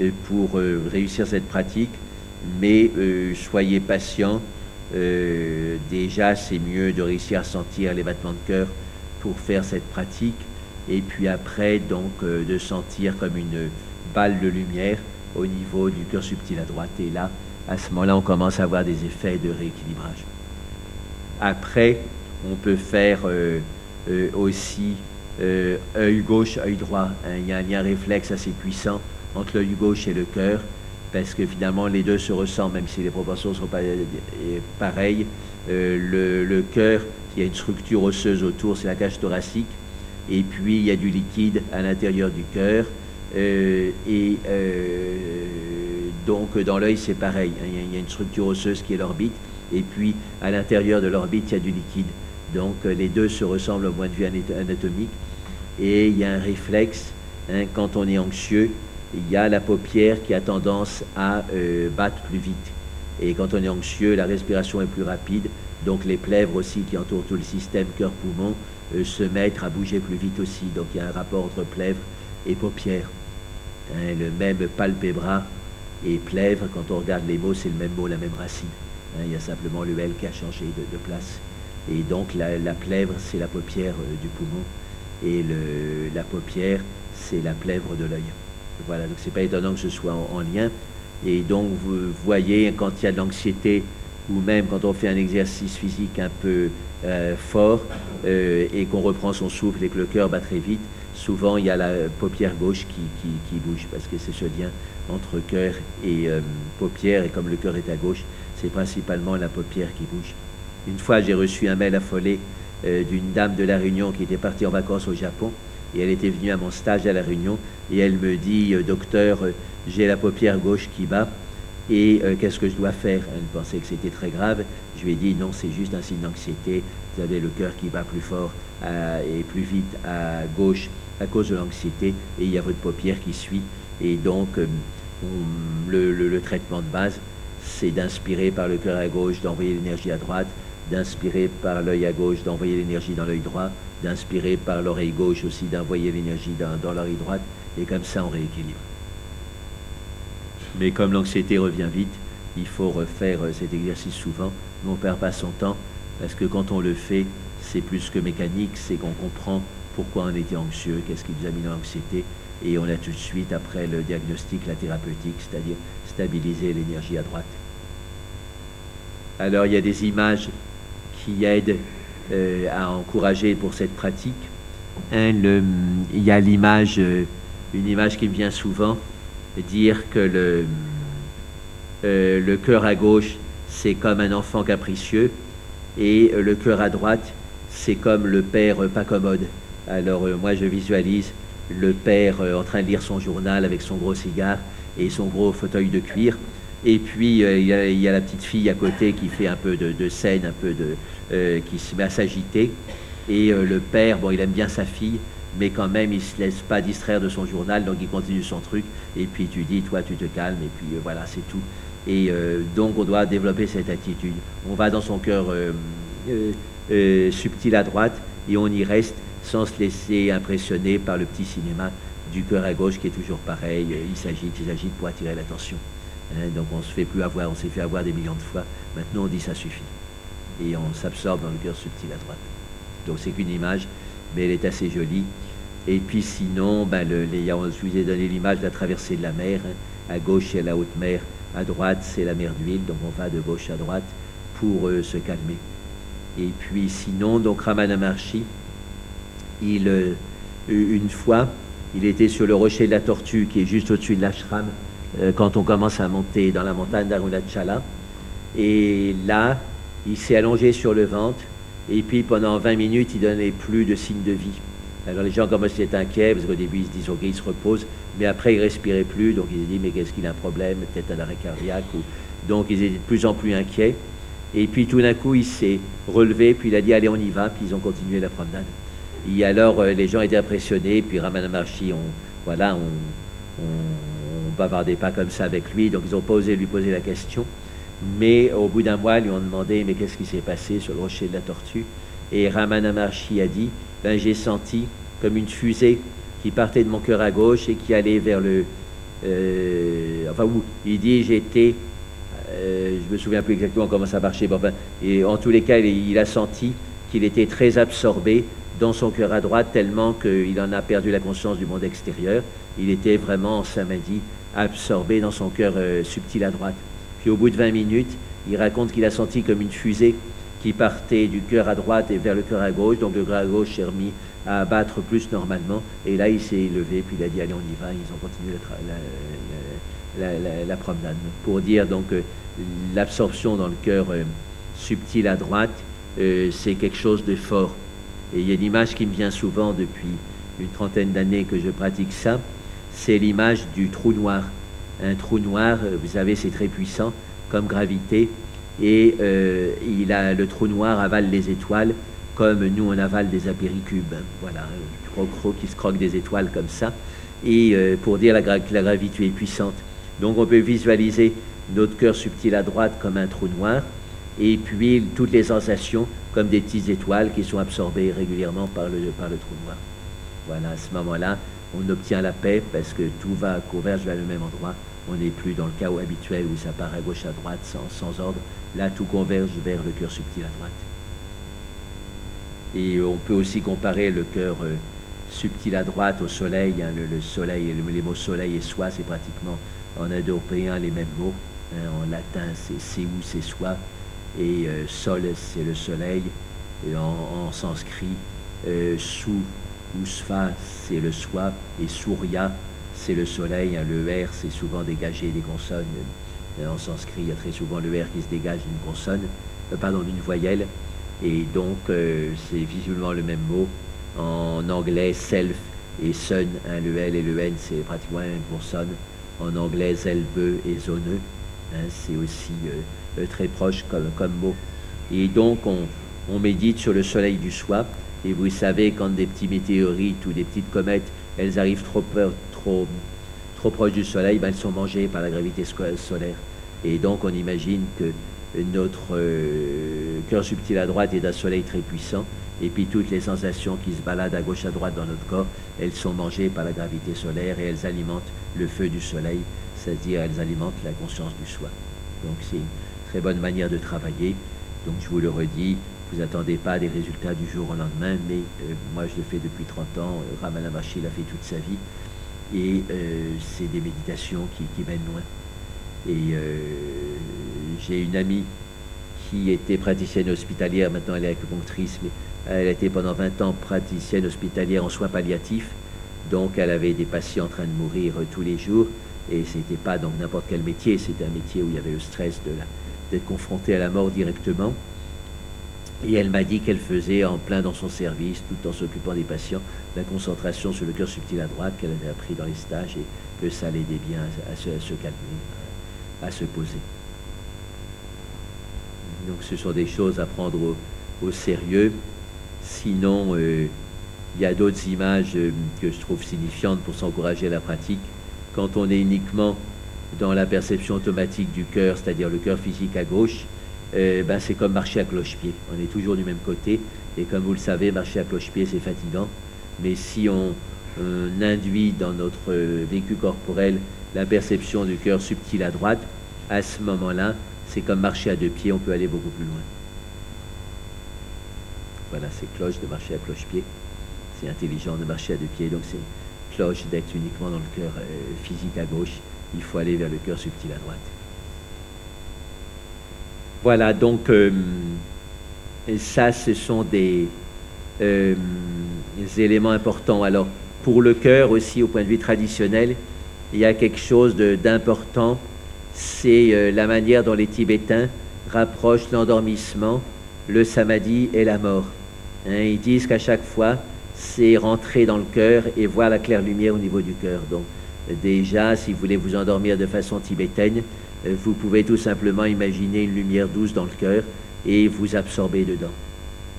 B: euh, pour euh, réussir cette pratique, mais soyez patient. déjà c'est mieux de réussir à sentir les battements de cœur pour faire cette pratique et puis après donc de sentir comme une balle de lumière au niveau du cœur subtil à droite. Et là, à ce moment-là, on commence à avoir des effets de rééquilibrage. Après, on peut faire euh, euh, aussi euh, œil gauche, œil droit. Hein. Il y a un lien réflexe assez puissant entre l'œil gauche et le cœur, parce que finalement les deux se ressemblent, même si les proportions ne sont pas pareilles. le, le cœur, il y a une structure osseuse autour, c'est la cage thoracique, et puis il y a du liquide à l'intérieur du cœur. Euh, et euh, donc dans l'œil c'est pareil, il y, a une structure osseuse qui est l'orbite, et puis à l'intérieur de l'orbite il y a du liquide. Donc euh, les deux se ressemblent au point de vue anatomique, et il y a un réflexe, hein, quand on est anxieux, il y a la paupière qui a tendance à battre plus vite. Et quand on est anxieux, la respiration est plus rapide, donc les plèvres aussi qui entourent tout le système cœur-poumon se mettent à bouger plus vite aussi. Donc il y a un rapport entre plèvres et paupières. Hein, le même palpébra et plèvre, quand on regarde les mots, c'est le même mot, la même racine. Hein, il y a simplement le L qui a changé de, place. Et donc la, plèvre, c'est la paupière du poumon. Et la paupière, c'est la plèvre de l'œil. Voilà, donc c'est pas étonnant que ce soit en, lien. Et donc vous voyez, quand il y a de l'anxiété, ou même quand on fait un exercice physique un peu euh, fort euh, et qu'on reprend son souffle et que le cœur bat très vite, souvent il y a la paupière gauche qui, bouge parce que c'est ce lien entre cœur et euh, paupière. Et comme le cœur est à gauche, c'est principalement la paupière qui bouge. Une fois, j'ai reçu un mail affolé d'une dame de La Réunion qui était partie en vacances au Japon. Et elle était venue à mon stage à La Réunion. Et elle me dit, docteur, j'ai la paupière gauche qui bat et euh, qu'est-ce que je dois faire? Elle pensait que c'était très grave. Je lui ai dit non, c'est juste un signe d'anxiété. Vous avez le cœur qui bat plus fort et plus vite à gauche à cause de l'anxiété et il y a votre paupière qui suit. Et donc, euh, le, traitement de base, c'est d'inspirer par le cœur à gauche, d'envoyer l'énergie à droite, d'inspirer par l'œil à gauche, d'envoyer l'énergie dans l'œil droit, d'inspirer par l'oreille gauche aussi, d'envoyer l'énergie dans l'oreille droite. Et comme ça, on rééquilibre. Mais comme l'anxiété revient vite, il faut refaire euh, cet exercice souvent. on ne perd pas son temps parce que quand on le fait, c'est plus que mécanique, c'est qu'on comprend pourquoi on était anxieux, qu'est-ce qui nous a mis dans l'anxiété, et on a tout de suite, après le diagnostic, la thérapeutique, c'est-à-dire stabiliser l'énergie à droite. Alors il y a des images qui aident euh, à encourager pour cette pratique. il y a l'image, euh, une image qui me vient souvent, dire que le, euh, le cœur à gauche, c'est comme un enfant capricieux, et le cœur à droite, c'est comme le père pas commode. Alors euh, moi, je visualise le père euh, en train de lire son journal avec son gros cigare et son gros fauteuil de cuir. Et puis il y, a, la petite fille à côté qui fait un peu de, scène, un peu de, qui se met à s'agiter. Et le père, bon, il aime bien sa fille, mais quand même, il se laisse pas distraire de son journal, donc il continue son truc, et puis tu dis, toi, tu te calmes, et puis euh, voilà, c'est tout. Et euh, donc, on doit développer cette attitude. On va dans son cœur euh, subtil à droite, et on y reste sans se laisser impressionner par le petit cinéma du cœur à gauche qui est toujours pareil, il s'agite, il s'agite pour attirer l'attention. Hein, donc on se fait plus avoir, on s'est fait avoir des millions de fois. Maintenant on dit ça suffit. Et on s'absorbe dans le cœur subtil à droite. Donc c'est qu'une image, mais elle est assez jolie. Et puis sinon, ben, le, les, je vous ai donné l'image de la traversée de la mer. Hein. À gauche, a la haute mer. À droite, c'est la mer d'huile. Donc on va de gauche à droite pour euh, se calmer. Et puis sinon, donc Ramana Maharshi, il, euh, une fois, il était sur le rocher de la Tortue qui est juste au-dessus de l'ashram euh, quand on commence à monter dans la montagne d'Arunachala. Et là, il s'est allongé sur le ventre et puis pendant 20 minutes, il donnait plus de signes de vie. Alors les gens commençaient à être inquiets, parce qu'au début ils se disent ok, il se repose, mais après il respirait plus, donc ils se disent mais qu'est-ce qu'il a un problème, peut-être un arrêt cardiaque. Ou... Donc ils étaient de plus en plus inquiets. Et puis tout d'un coup il s'est relevé, puis il a dit allez on y va, puis ils ont continué la promenade. Et alors euh, les gens étaient impressionnés, puis Ramana Maharshi, on, voilà, on, on, bavardait pas comme ça avec lui, donc ils n'ont pas osé lui poser la question. Mais au bout d'un mois, ils lui ont demandé mais qu'est-ce qui s'est passé sur le rocher de la tortue? Et Ramana a dit ben, j'ai senti comme une fusée qui partait de mon cœur à gauche et qui allait vers le. Euh, enfin, où il dit j'étais. Euh, je me souviens plus exactement comment ça marchait. et en tous les cas, il, a senti qu'il était très absorbé dans son cœur à droite, tellement qu'il en a perdu la conscience du monde extérieur. Il était vraiment, m'a dit, absorbé dans son cœur euh, subtil à droite. Puis au bout de 20 minutes, il raconte qu'il a senti comme une fusée qui partait du cœur à droite et vers le cœur à gauche. Donc le cœur à gauche s'est remis à battre plus normalement. Et là, il s'est levé, puis il a dit allez, on y va. Ils ont continué la, promenade. Pour dire donc l'absorption dans le cœur euh, subtil à droite, euh, c'est quelque chose de fort. Et il y a une image qui me vient souvent depuis une trentaine d'années que je pratique ça, c'est l'image du trou noir. Un trou noir, euh, vous savez, c'est très puissant comme gravité, et euh, il a, le trou noir avale les étoiles comme nous on avale des apéricubes. Voilà, un croc qui se croque des étoiles comme ça. Et euh, pour dire la que la gravité est puissante. Donc on peut visualiser notre cœur subtil à droite comme un trou noir, et puis toutes les sensations comme des petites étoiles qui sont absorbées régulièrement par le, par le trou noir. Voilà, à ce moment-là, on obtient la paix parce que tout va converge vers le même endroit On n'est plus dans le chaos habituel où ça part à gauche, à droite, sans, ordre. Là, tout converge vers le cœur subtil à droite. Et on peut aussi comparer le cœur euh, subtil à droite au soleil. Hein, le, soleil, les mots soleil et soi, c'est pratiquement en indo-européen les mêmes mots. Hein. en latin, c'est où, c'est soi. Et euh, sol, c'est le soleil. Et en, sanskrit, euh, su ou sva, c'est le soi. Et surya, c'est le soleil. Hein. le R, c'est souvent dégagé des consonnes. En sanskrit, il y a très souvent le R qui se dégage d'une consonne, euh, pardon, d'une voyelle. Et donc, c'est visuellement le même mot. En anglais, self et sun, hein, le L et le N, c'est pratiquement la même consonne. En anglais, zelbe et zoneux, hein, c'est aussi euh, très proche comme, mot. Et donc, on, on, médite sur le soleil du soi. Et vous savez, quand des petits météorites ou des petites comètes, elles arrivent trop, trop, proches du soleil, ben, elles sont mangées par la gravité solaire. Et donc, on imagine que notre euh, cœur subtil à droite est d'un soleil très puissant et puis toutes les sensations qui se baladent à gauche à droite dans notre corps, elles sont mangées par la gravité solaire et elles alimentent le feu du soleil, c'est-à-dire elles alimentent la conscience du soi. Donc c'est une très bonne manière de travailler. Donc je vous le redis, vous attendez pas des résultats du jour au lendemain, mais euh, moi je le fais depuis 30 ans, euh, Ramana Maharshi l'a fait toute sa vie, et euh, c'est des méditations qui, mènent loin. Et j'ai une amie qui était praticienne hospitalière, maintenant elle est acupunctrice, mais elle était pendant 20 ans praticienne hospitalière en soins palliatifs, donc elle avait des patients en train de mourir tous les jours, et ce n'était pas donc n'importe quel métier, c'était un métier où il y avait le stress d'être confronté à la mort directement. Et elle m'a dit qu'elle faisait en plein dans son service, tout en s'occupant des patients, la concentration sur le cœur subtil à droite qu'elle avait appris dans les stages et que ça l'aidait bien à, se, calmer, à, se poser. Donc ce sont des choses à prendre au sérieux. Sinon, euh, il y a d'autres images euh, que je trouve signifiantes pour s'encourager à la pratique. Quand on est uniquement dans la perception automatique du cœur, c'est-à-dire le cœur physique à gauche, euh, ben c'est comme marcher à cloche-pied. On est toujours du même côté. Et comme vous le savez, marcher à cloche-pied, c'est fatigant. Mais si on, induit dans notre vécu corporel la perception du cœur subtil à droite, à ce moment-là, c'est comme marcher à deux pieds, on peut aller beaucoup plus loin. Voilà, c'est cloche de marcher à cloche-pied. C'est intelligent de marcher à deux pieds, donc c'est cloche d'être uniquement dans le cœur euh, physique à gauche. Il faut aller vers le cœur subtil à droite. Voilà, donc euh, ça, ce sont des, euh, des, éléments importants. Alors, pour le cœur aussi, au point de vue traditionnel, il y a quelque chose d'important, c'est la manière dont les Tibétains rapprochent l'endormissement, le samadhi et la mort. Hein, ils disent qu'à chaque fois, c'est rentrer dans le cœur et voir la claire lumière au niveau du cœur. Donc, déjà, si vous voulez vous endormir de façon tibétaine, euh, vous pouvez tout simplement imaginer une lumière douce dans le cœur et vous absorber dedans.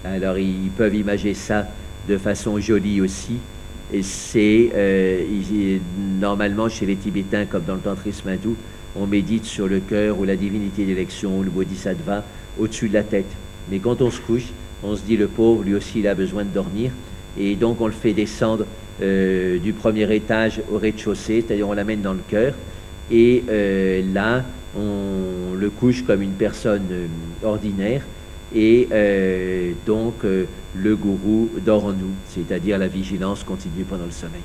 B: Alors, ils peuvent imaginer ça de façon jolie aussi. Et c'est euh, normalement chez les Tibétains, comme dans le tantrisme hindou, on médite sur le cœur ou la divinité d'élection le bodhisattva au-dessus de la tête. Mais quand on se couche, on se dit le pauvre, lui aussi, il a besoin de dormir. Et donc on le fait descendre euh, du premier étage au rez-de-chaussée, c'est-à-dire on l'amène dans le cœur. Et euh, là, on le couche comme une personne euh, ordinaire. Et donc le gourou dort en nous, c'est-à-dire la vigilance continue pendant le sommeil.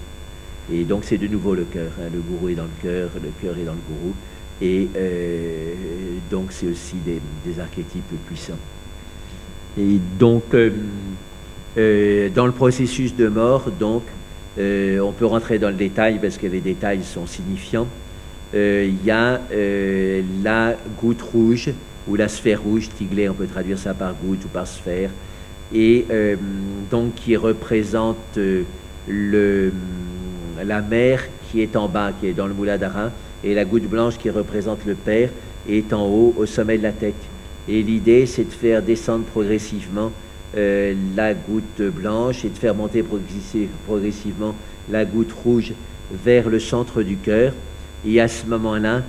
B: Et donc c'est de nouveau le cœur. Hein. Le gourou est dans le cœur, le cœur est dans le gourou. Et donc c'est aussi des archétypes puissants. Et donc, euh, euh, dans le processus de mort, donc, euh, on peut rentrer dans le détail parce que les détails sont signifiants. Il y a la goutte rouge ou la sphère rouge, Tigler, on peut traduire ça par goutte ou par sphère, et donc qui représente le, la mer qui est en bas, qui est dans le Mouladara, et la goutte blanche qui représente le Père est en haut, au sommet de la tête. Et l'idée, c'est de faire descendre progressivement euh, la goutte blanche et de faire monter progressivement la goutte rouge vers le centre du cœur. Et à ce moment-là,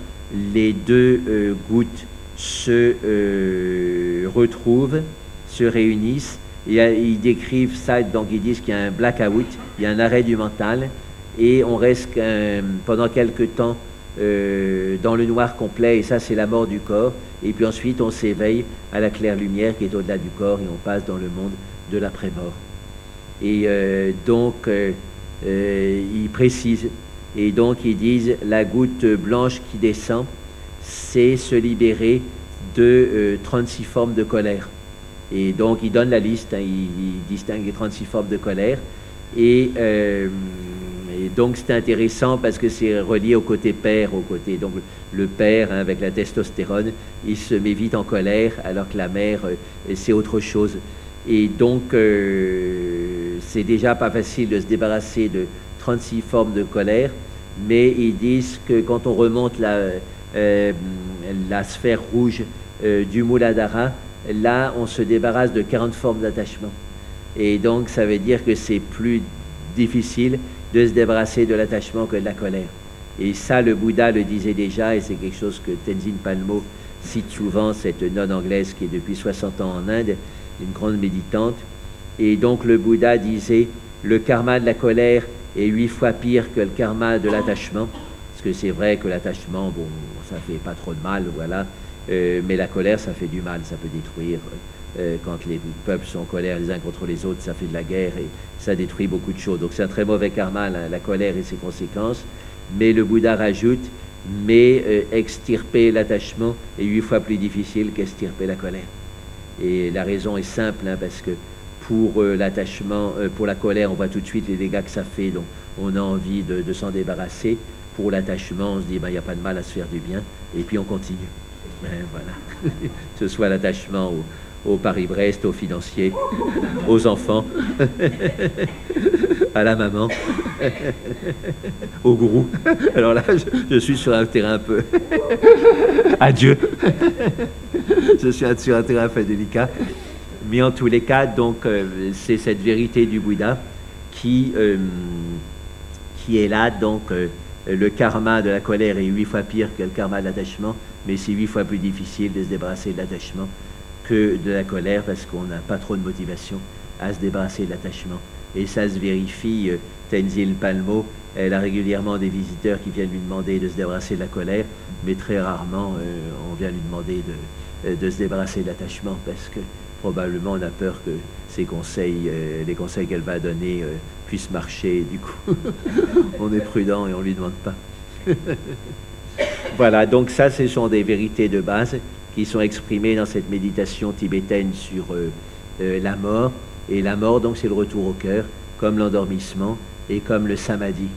B: les deux euh, gouttes se euh, retrouvent, se réunissent. Et ils décrivent ça, donc ils disent qu'il y a un blackout, il y a un arrêt du mental, et on reste pendant quelque temps euh, dans le noir complet, et ça c'est la mort du corps. Et puis ensuite on s'éveille à la claire lumière qui est au-delà du corps, et on passe dans le monde de l'après-mort. Et euh, donc euh, ils précisent, et donc ils disent, la goutte blanche qui descend, c'est se libérer de 36 formes de colère. Et donc ils donnent la liste, hein, ils, distinguent les 36 formes de colère. Et et donc c'est intéressant parce que c'est relié au côté père, au côté donc le père hein, avec la testostérone, il se met vite en colère alors que la mère euh, c'est autre chose. Et donc euh, c'est déjà pas facile de se débarrasser de 36 formes de colère, mais ils disent que quand on remonte la, euh, la sphère rouge du Muladhara, là on se débarrasse de 40 formes d'attachement. Et donc ça veut dire que c'est plus difficile de se débarrasser de l'attachement que de la colère. Et ça, le Bouddha le disait déjà, et c'est quelque chose que Tenzin Palmo cite souvent, cette nonne anglaise qui est depuis 60 ans en Inde, une grande méditante. Et donc le Bouddha disait, le karma de la colère est huit fois pire que le karma de l'attachement, parce que c'est vrai que l'attachement, bon, ça fait pas trop de mal, voilà, euh, mais la colère, ça fait du mal, ça peut détruire. Euh, quand les peuples sont en colère les uns contre les autres, ça fait de la guerre et ça détruit beaucoup de choses. Donc c'est un très mauvais karma, la, colère et ses conséquences. Mais le Bouddha rajoute, mais euh, extirper l'attachement est huit fois plus difficile qu'extirper la colère. Et la raison est simple, hein, parce que pour euh, l'attachement, pour la colère, on voit tout de suite les dégâts que ça fait, donc on a envie de, s'en débarrasser. Pour l'attachement, on se dit, ben, il n'y a pas de mal à se faire du bien, et puis on continue. Ben, voilà. que ce soit l'attachement au Paris-Brest, aux financiers, aux enfants, à la maman, au gourou. Alors là, je, suis sur un terrain un peu. Adieu. je suis sur un terrain un peu délicat. Mais en tous les cas, donc, euh, c'est cette vérité du Bouddha qui, euh, qui est là. Donc, euh, le karma de la colère est huit fois pire que le karma de l'attachement, mais c'est huit fois plus difficile de se débarrasser de l'attachement que de la colère parce qu'on n'a pas trop de motivation à se débarrasser de l'attachement. Et ça se vérifie. Tenzil Palmo, elle a régulièrement des visiteurs qui viennent lui demander de se débarrasser de la colère, mais très rarement on vient lui demander de, de se débarrasser de l'attachement parce que probablement on a peur que ses conseils, les conseils qu'elle va donner puissent marcher. Du coup, on est prudent et on ne lui demande pas. voilà, donc ça, ce sont des vérités de base qui sont exprimés dans cette méditation tibétaine sur euh, euh, la mort. Et la mort, donc, c'est le retour au cœur, comme l'endormissement et comme le samadhi.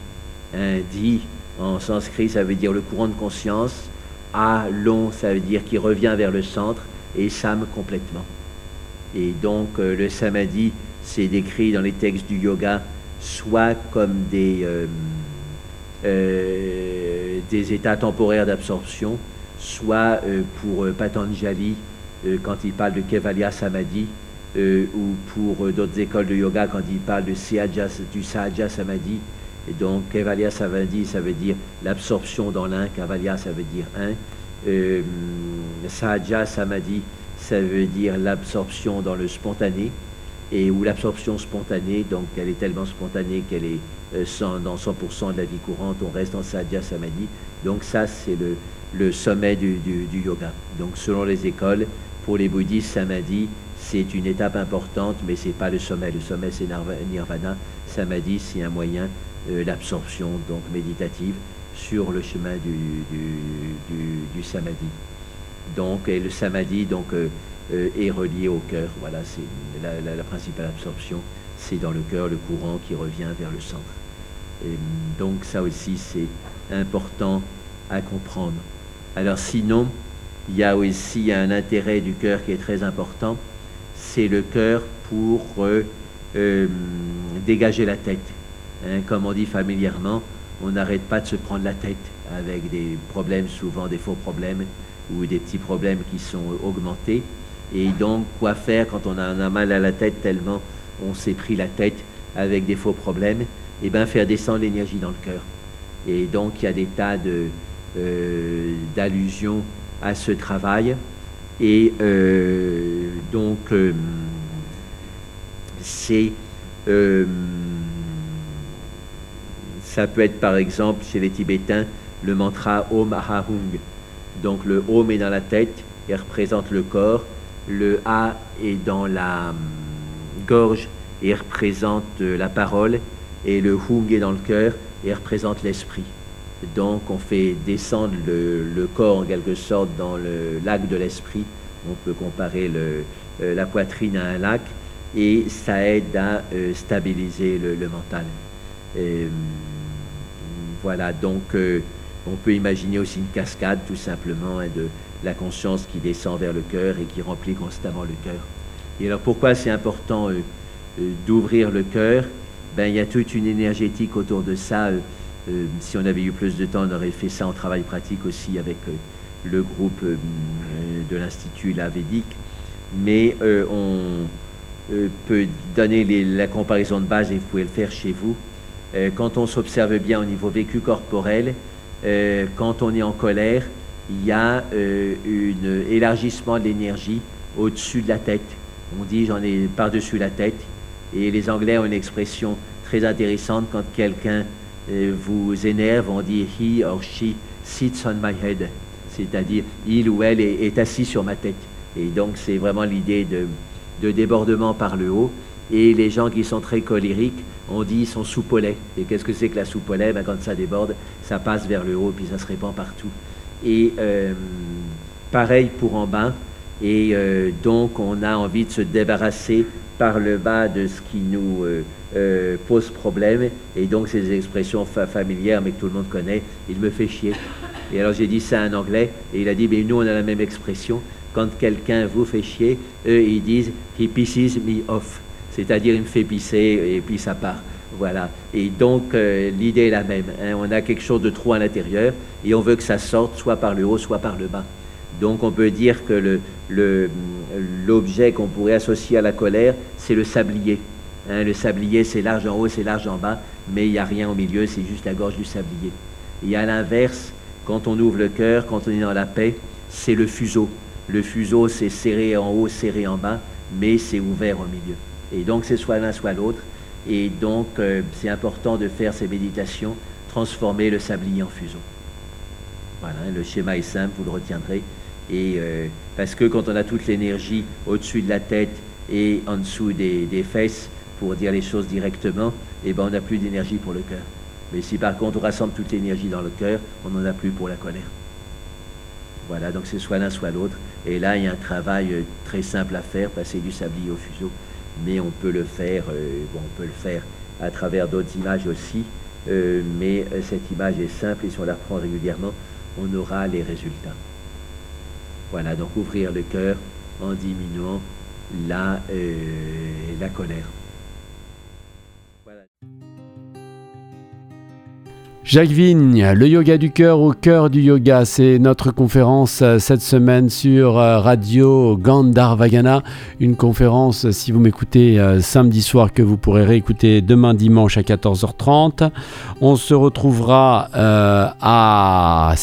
B: Un dit en sanskrit, ça veut dire le courant de conscience. A long, ça veut dire qui revient vers le centre. Et sam complètement. Et donc, euh, le samadhi, c'est décrit dans les textes du yoga, soit comme des, des états temporaires d'absorption, soit euh, pour euh, Patanjali euh, quand il parle de Kevalya Samadhi, ou pour d'autres écoles de yoga quand il parle du Sahaja Samadhi. Et donc Kevalya Samadhi, ça veut dire l'absorption dans l'un, Kevalya, ça veut dire un. Sahaja Samadhi, ça veut dire l'absorption dans le spontané, et ou l'absorption spontanée, donc elle est tellement spontanée qu'elle est dans 100% de la vie courante, on reste en Sahaja Samadhi. Donc ça, c'est le, le sommet du, yoga. Donc selon les écoles, pour les bouddhistes, samadhi, c'est une étape importante, mais ce n'est pas le sommet. Le sommet, c'est nirvana. Samadhi, c'est un moyen, euh, l'absorption donc méditative sur le chemin du, du, samadhi. Donc, et le samadhi donc, euh, euh, est relié au cœur. Voilà, c'est la, principale absorption, c'est dans le cœur le courant qui revient vers le centre. Donc ça aussi, c'est important à comprendre. Alors sinon, il y a aussi un intérêt du cœur qui est très important, c'est le cœur pour euh, dégager la tête. Hein, comme on dit familièrement, on n'arrête pas de se prendre la tête avec des problèmes, souvent des faux problèmes ou des petits problèmes qui sont augmentés. Et donc, quoi faire quand on a, a mal à la tête tellement on s'est pris la tête avec des faux problèmes? Eh bien, faire descendre l'énergie dans le cœur. Et donc, il y a des tas euh, d'allusion à ce travail. Et euh, donc, euh, c'est. ça peut être par exemple chez les Tibétains le mantra Om Ahahung. Donc le Om est dans la tête et représente le corps, le A est dans la hum, gorge et représente euh, la parole, et le Hung est dans le cœur et représente l'esprit. Donc on fait descendre le, corps en quelque sorte dans le lac de l'esprit. On peut comparer euh, la poitrine à un lac et ça aide à euh, stabiliser le, mental. Hum, voilà, donc on peut imaginer aussi une cascade tout simplement hein, de la conscience qui descend vers le cœur et qui remplit constamment le cœur. Et alors pourquoi c'est important euh, euh, d'ouvrir le cœur? Ben, Il y a toute une énergétique autour de ça. Euh, si on avait eu plus de temps, on aurait fait ça en travail pratique aussi avec le groupe de l'Institut Lavédique. Mais on peut donner la comparaison de base et vous pouvez le faire chez vous. quand on s'observe bien au niveau vécu corporel, quand on est en colère, il y a un élargissement de l'énergie au-dessus de la tête. On dit j'en ai par-dessus la tête. Et les Anglais ont une expression très intéressante quand quelqu'un euh, vous énerve, on dit he or she sits on my head. C'est-à-dire il ou elle est, assis sur ma tête. Et donc c'est vraiment l'idée de, débordement par le haut. Et les gens qui sont très colériques, on dit ils sont soupe Et qu'est-ce que c'est que la soupe ben, Quand ça déborde, ça passe vers le haut, puis ça se répand partout. Et euh, pareil pour en bas. Et euh, donc, on a envie de se débarrasser par le bas de ce qui nous euh, pose problème. Et donc, ces expressions familières, mais que tout le monde connaît, il me fait chier. Et alors, j'ai dit ça en anglais, et il a dit, mais nous, on a la même expression. Quand quelqu'un vous fait chier, eux, ils disent, he pisses me off. C'est-à-dire, il me fait pisser, et puis ça part. Voilà. Et donc, l'idée est la même. Hein. On a quelque chose de trop à l'intérieur, et on veut que ça sorte soit par le haut, soit par le bas. Donc on peut dire que l'objet qu'on pourrait associer à la colère, c'est le sablier. Hein, le sablier, c'est large en haut, c'est large en bas, mais il n'y a rien au milieu, c'est juste la gorge du sablier. Et à l'inverse, quand on ouvre le cœur, quand on est dans la paix, c'est le fuseau. Le fuseau, c'est serré en haut, serré en bas, mais c'est ouvert au milieu. Et donc c'est soit l'un, soit l'autre. Et donc euh, c'est important de faire ces méditations, transformer le sablier en fuseau. Voilà, le schéma est simple, vous le retiendrez. Et euh, parce que quand on a toute l'énergie au-dessus de la tête et en dessous des, fesses, pour dire les choses directement, eh ben on n'a plus d'énergie pour le cœur. Mais si par contre on rassemble toute l'énergie dans le cœur, on n'en a plus pour la colère. Voilà, donc c'est soit l'un, soit l'autre. Et là, il y a un travail euh, très simple à faire, passer du sablier au fuseau. Mais on peut le faire, euh, bon, on peut le faire à travers d'autres images aussi. mais cette image est simple et si on la reprend régulièrement, on aura les résultats. Voilà, donc ouvrir le cœur en diminuant euh, la colère.
A: Jacques Vigne, le yoga du cœur au cœur du yoga, c'est notre conférence euh, cette semaine sur euh, Radio Gandharvagana, une conférence si vous m'écoutez samedi soir que vous pourrez réécouter demain dimanche à 14h30. On se retrouvera à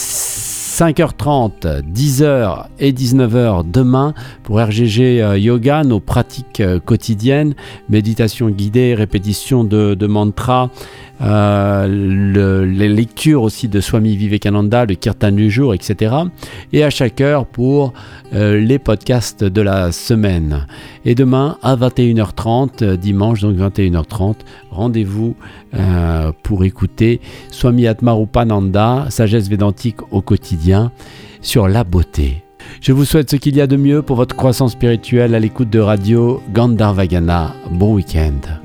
A: 5h30, 10h et 19h demain pour RGG euh, Yoga, nos pratiques euh, quotidiennes, méditation guidée, répétition de, de mantras euh, les lectures aussi de Swami Vivekananda, le kirtan du jour, etc. Et à chaque heure pour euh, les podcasts de la semaine. Et demain à 21h30, euh, dimanche donc 21h30, rendez-vous pour écouter Swami Atmarupananda, sagesse védantique au quotidien sur la beauté. Je vous souhaite ce qu'il y a de mieux pour votre croissance spirituelle à l'écoute de radio Gandharvagana. Bon week-end.